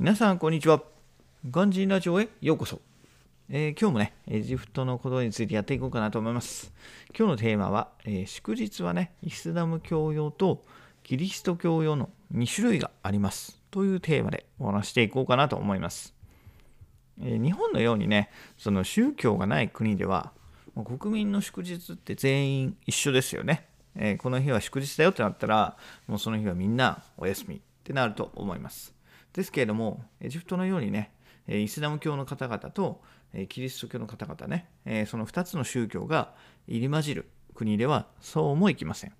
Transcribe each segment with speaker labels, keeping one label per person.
Speaker 1: 皆さん、こんにちは。ガンジーラジオへようこそ。えー、今日もね、エジプトのことについてやっていこうかなと思います。今日のテーマは、えー、祝日はね、イスラム教用とキリスト教用の2種類があります。というテーマでお話していこうかなと思います。えー、日本のようにね、その宗教がない国では、国民の祝日って全員一緒ですよね。えこの日は祝日だよってなったら、もうその日はみんなお休みってなると思います。ですけれども、エジプトのようにね、イスラム教の方々とキリスト教の方々ね、その2つの宗教が入り混じる国ではそうもいきません。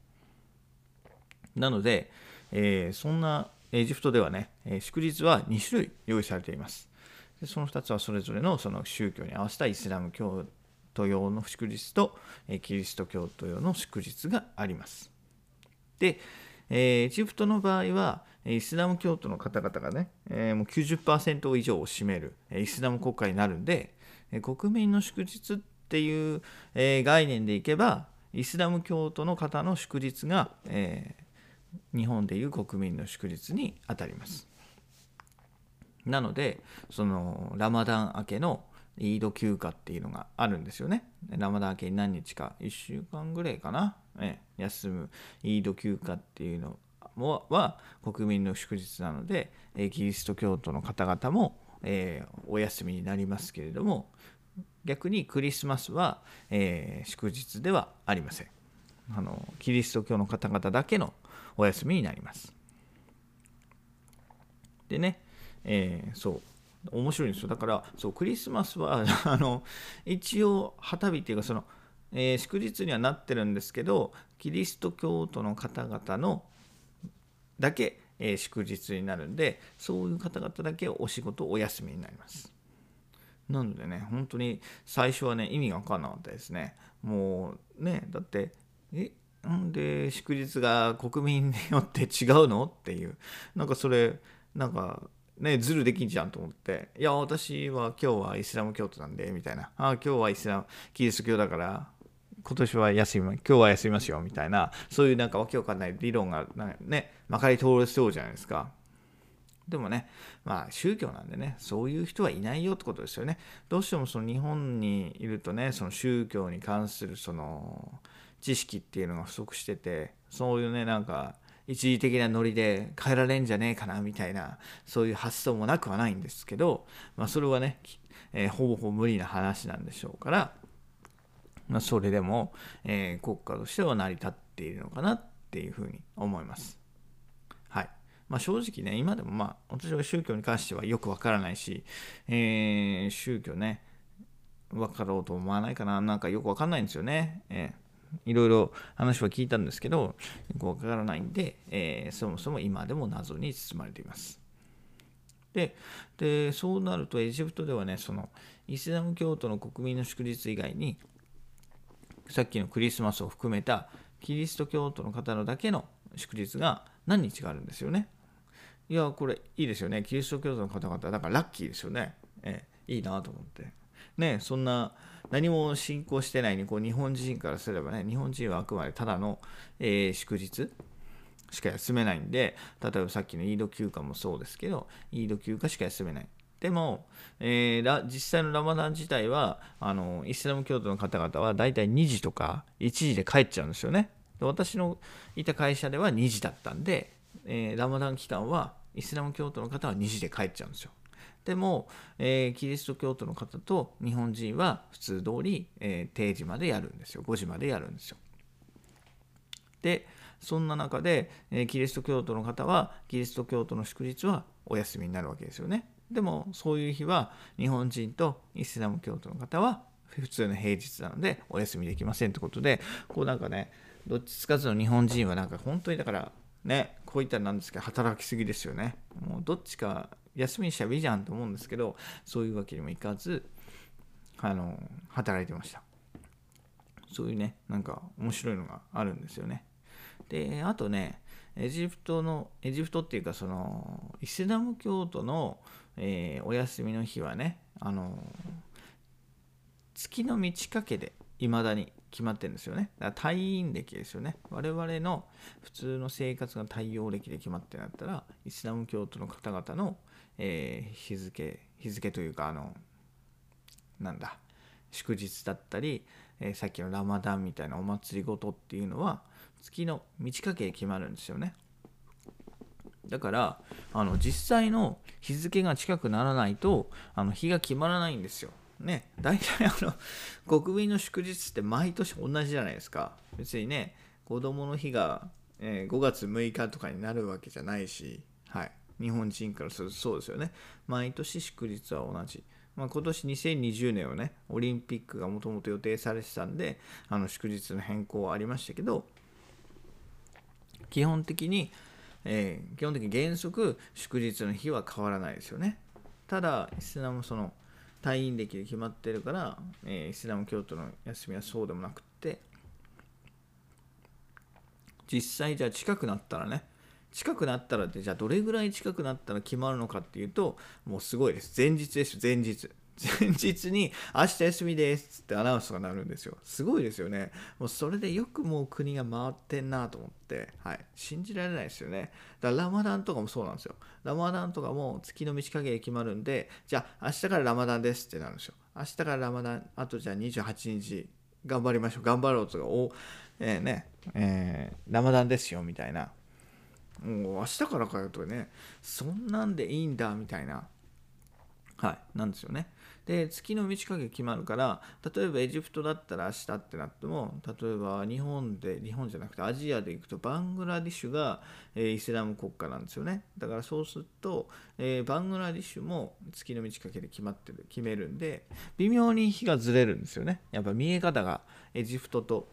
Speaker 1: なので、えそんなエジプトではね、祝日は2種類用意されています。でその2つはそれぞれのその宗教に合わせたイスラム教徒用の祝日とキリスト教徒用の祝日があります。で、エジプトの場合は、イスラム教徒の方々がね、えー、もう90%以上を占めるイスラム国家になるんで、国民の祝日っていう、え、概念でいけば、イスラム教徒の方の祝日が、えー、日本でいう国民の祝日にあたります。なので、そのラマダン明けのイード休暇っていうのがあるんですよね。ラマダン明けに何日か、1週間ぐらいかな、え休むイード休暇っていうのもは国民の祝日なので、えキリスト教徒の方々も、えー、お休みになりますけれども逆にクリスマスは、えー、祝日ではありません。あのキリスト教の方々だけのお休みになります。でね、えー、そう面白いんですよ。だからそうクリスマスは あの一応旗日っていうかその、えー、祝日にはなってるんですけどキリスト教徒の方々のだけ、え、祝日になるんでそういう方々だけお仕事お休みになります。なのでね本当に最初はね意味が分かんなかったですね。もうねだってえなんで祝日が国民によって違うのっていう。なんかそれなんかねズルできんじゃんと思って。いや私は今日はイスラム教徒なんでみたいな。あ今日はイスラムキリスト教だから。今年は休み今日は休みますよみたいなそういうなんかわけわかんない理論がねまかり通れそうじゃないですか。でもねまあ宗教なんでねそういう人はいないよってことですよね。どうしてもその日本にいるとねその宗教に関するその知識っていうのが不足しててそういうねなんか一時的なノリで変えられんじゃねえかなみたいなそういう発想もなくはないんですけど、まあ、それはね、えー、ほぼほぼ無理な話なんでしょうからまあ、それでも、えー、国家としては成り立っているのかなっていうふうに思います。はい。まあ、正直ね、今でもまあ、私は宗教に関してはよくわからないし、えー、宗教ね、分かろうと思わないかな、なんかよくわかんないんですよね。えー、いろいろ話は聞いたんですけど、よくわからないんで、えー、そもそも今でも謎に包まれています。ででそうなるとエジプトではねそのイスラム教徒の国民の祝日以外にさっきのクリスマスを含めたキリスト教徒の方のだけの祝日が何日があるんですよね。いや、これいいですよね。キリスト教徒の方々、だからラッキーですよね。えいいなと思って。ね、そんな何も信仰してないにこう日本人からすればね、日本人はあくまでただの、えー、祝日しか休めないんで、例えばさっきのイード休暇もそうですけど、イード休暇しか休めない。でも、えー、実際のラマダン自体はあのイスラム教徒の方々は大体2時とか1時で帰っちゃうんですよね。で私のいた会社では2時だったんで、えー、ラマダン期間はイスラム教徒の方は2時で帰っちゃうんですよ。でも、えー、キリスト教徒の方と日本人は普通通り、えー、定時までやるんですよ。5時までやるんですよ。で、そんな中で、えー、キリスト教徒の方はキリスト教徒の祝日はお休みになるわけですよね。でもそういう日は日本人とイスラム教徒の方は普通の平日なのでお休みできませんってことでこうなんかねどっちつかずの日本人はなんか本当にだからねこういったらなんですけど働きすぎですよね。もうどっちか休みにしちゃえばいいじゃんと思うんですけどそういうわけにもいかずあの働いてました。そういうねなんか面白いのがあるんですよね。であとねエジプトのエジプトっていうかそのイスラム教徒のえー、お休みの日はね、あの月の満ち欠けでいまだに決まってるんですよね。だから退院歴ですよね。我々の普通の生活が太陽暦で決まってなったら、イスラム教徒の方々の、えー、日付日付というかあのなんだ祝日だったり、えー、さっきのラマダンみたいなお祭りごとっていうのは月の満ち欠けで決まるんですよね。だからあの実際の日付が近くならないとあの日が決まらないんですよ。ね、大体あの国民の祝日って毎年同じじゃないですか。別にね子供の日が、えー、5月6日とかになるわけじゃないし、はい、日本人からするとそうですよね。毎年祝日は同じ。まあ、今年2020年はね、オリンピックがもともと予定されてたんで、あの祝日の変更はありましたけど、基本的に、えー、基本的に原則祝日の日は変わらないですよね。ただ、イスラムその退院歴で決まってるから、えー、イスラム教徒の休みはそうでもなくって。実際じゃあ近くなったらね近くなったらってじゃあどれぐらい近くなったら決まるのかっていうともうすごいです。前日です前日。前日に明日休みですってアナウンスが鳴るんですよ。すごいですよね。もうそれでよくもう国が回ってんなと思って、はい。信じられないですよね。だからラマダンとかもそうなんですよ。ラマダンとかも月の満ち欠けで決まるんで、じゃあ明日からラマダンですってなるんですよ。明日からラマダン、あとじゃあ28日頑張りましょう。頑張ろうとか、お、えー、ね、えー、ラマダンですよみたいな。もう明日からかよとかね、そんなんでいいんだみたいな。はい、なんですよね。で月の満ち欠け決まるから例えばエジプトだったら明日ってなっても例えば日本で日本じゃなくてアジアで行くとバングラディッシュが、えー、イスラム国家なんですよね。だからそうすると、えー、バングラディッシュも月の満ち欠けで決まってる決めるんで微妙に日がずれるんですよね。やっぱ見え方がエジプトと、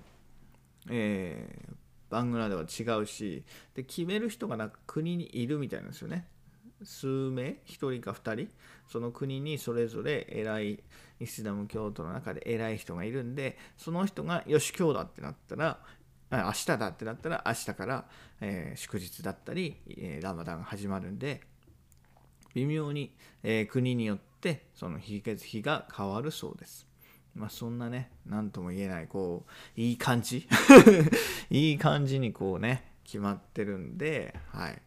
Speaker 1: えー、バングラでは違うしで決める人がなんか国にいるみたいなんですよね。数名1人か2人その国にそれぞれ偉いイスラム教徒の中で偉い人がいるんでその人がよし今日だってなったら明日だってなったら明日から、えー、祝日だったり、えー、ラマダンが始まるんで微妙に、えー、国によってその日月日が変わるそうです。まあそんなね何とも言えないこういい感じ？いい感じにこうね決まってるんではい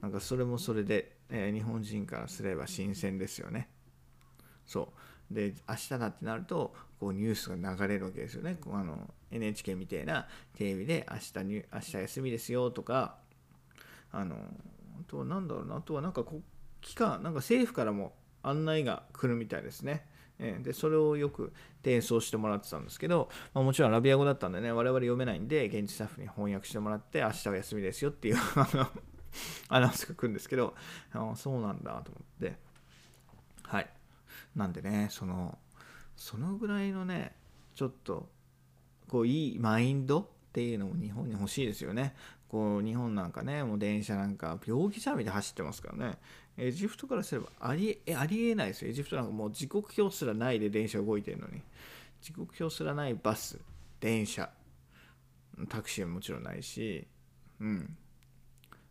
Speaker 1: なんかそれもそれでえー、日本人からすれば新鮮ですよね。そうで明日だってなるとこうニュースが流れるわけですよね。あの NHK みたいなテレビで明日に明日休みですよとかあのあとは何だろうなあとはなんかこ期間なんか政府からも案内が来るみたいですね。でそれをよく転送してもらってたんですけど、まあ、もちろんアラビア語だったんでね我々読めないんで現地スタッフに翻訳してもらって明日は休みですよっていう アナウンスが来るんですけどあそうなんだと思って。はい。なんでねそのそのぐらいのねちょっとこういいマインドっていうのも日本に欲しいですよね。こう日本なんかねもう電車なんか病気者みで走ってますからね。エジプトからすればありえありえないですよ。エジプトなんかもう時刻表すらないで電車動いてるのに。時刻表すらないバス電車。タクシーはもちろんないし。うん。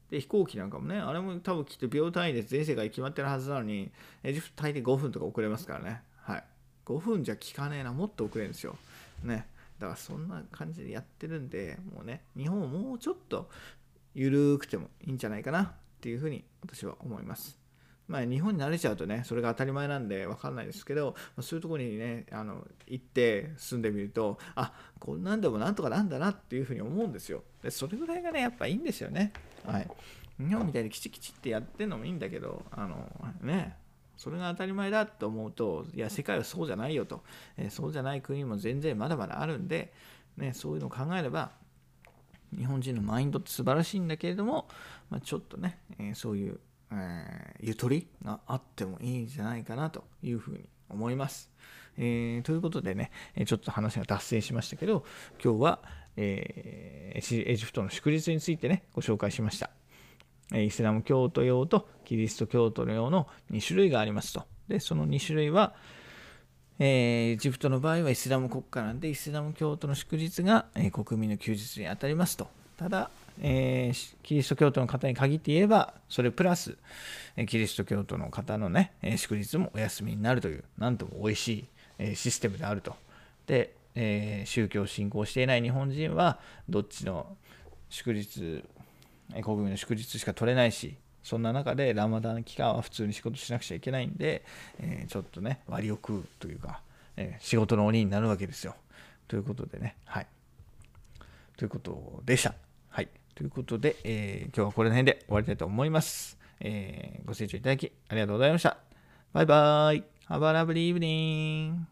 Speaker 1: で飛行機なんかもねあれも多分きっと秒単位で全世界決まってるはずなのにエジプト大抵5分とか遅れますからね。はい。5分じゃ効かねえな。もっと遅れるんですよ。ね。だからそんな感じでやってるんでもうね日本もうちょっと緩くてもいいんじゃないかな。っていうふうに私は思います。まあ、日本に慣れちゃうとねそれが当たり前なんで分かんないですけど、ま、そういうとこにねあの行って住んでみるとあこんなんでもなんとかなんだなっていうふうに思うんですよ。でそれぐらいがねやっぱいいんですよね。はい日本みたいにきちきちってやってんのもいいんだけどあのねそれが当たり前だと思うといや世界はそうじゃないよと、えー、そうじゃない国も全然まだまだあるんで、ね、そういうのを考えれば日本人のマインドって素晴らしいんだけれども、まあ、ちょっとね、えー、そういうえー、ゆとりがあってもいいんじゃないかなというふうに思います。えー、ということでね、ちょっと話が脱線しましたけど、今日は、えー、エジプトの祝日についてね、ご紹介しました。イスラム教徒用とキリスト教徒用の2種類がありますと。で、その2種類は、えー、エジプトの場合はイスラム国家なんで、イスラム教徒の祝日が、えー、国民の休日にあたりますと。ただ、えー、キリスト教徒の方に限って言えば、それプラス、えキリスト教徒の方のね、え祝日もお休みになるという、なんとも美味しい、えシステムであると。で、え宗教を信仰していない日本人は、どっちの祝日、国民の祝日しか取れないし、そんな中でラマダン期間は普通に仕事しなくちゃいけないんで、えー、ちょっとね割を食うというか、えー、仕事の鬼になるわけですよ。ということでねはい。ということでした。はい。ということで、えー、今日はこれの辺で終わりたいと思います、え、ご清聴いただきありがとうございました。バイバイ Have a lovely evening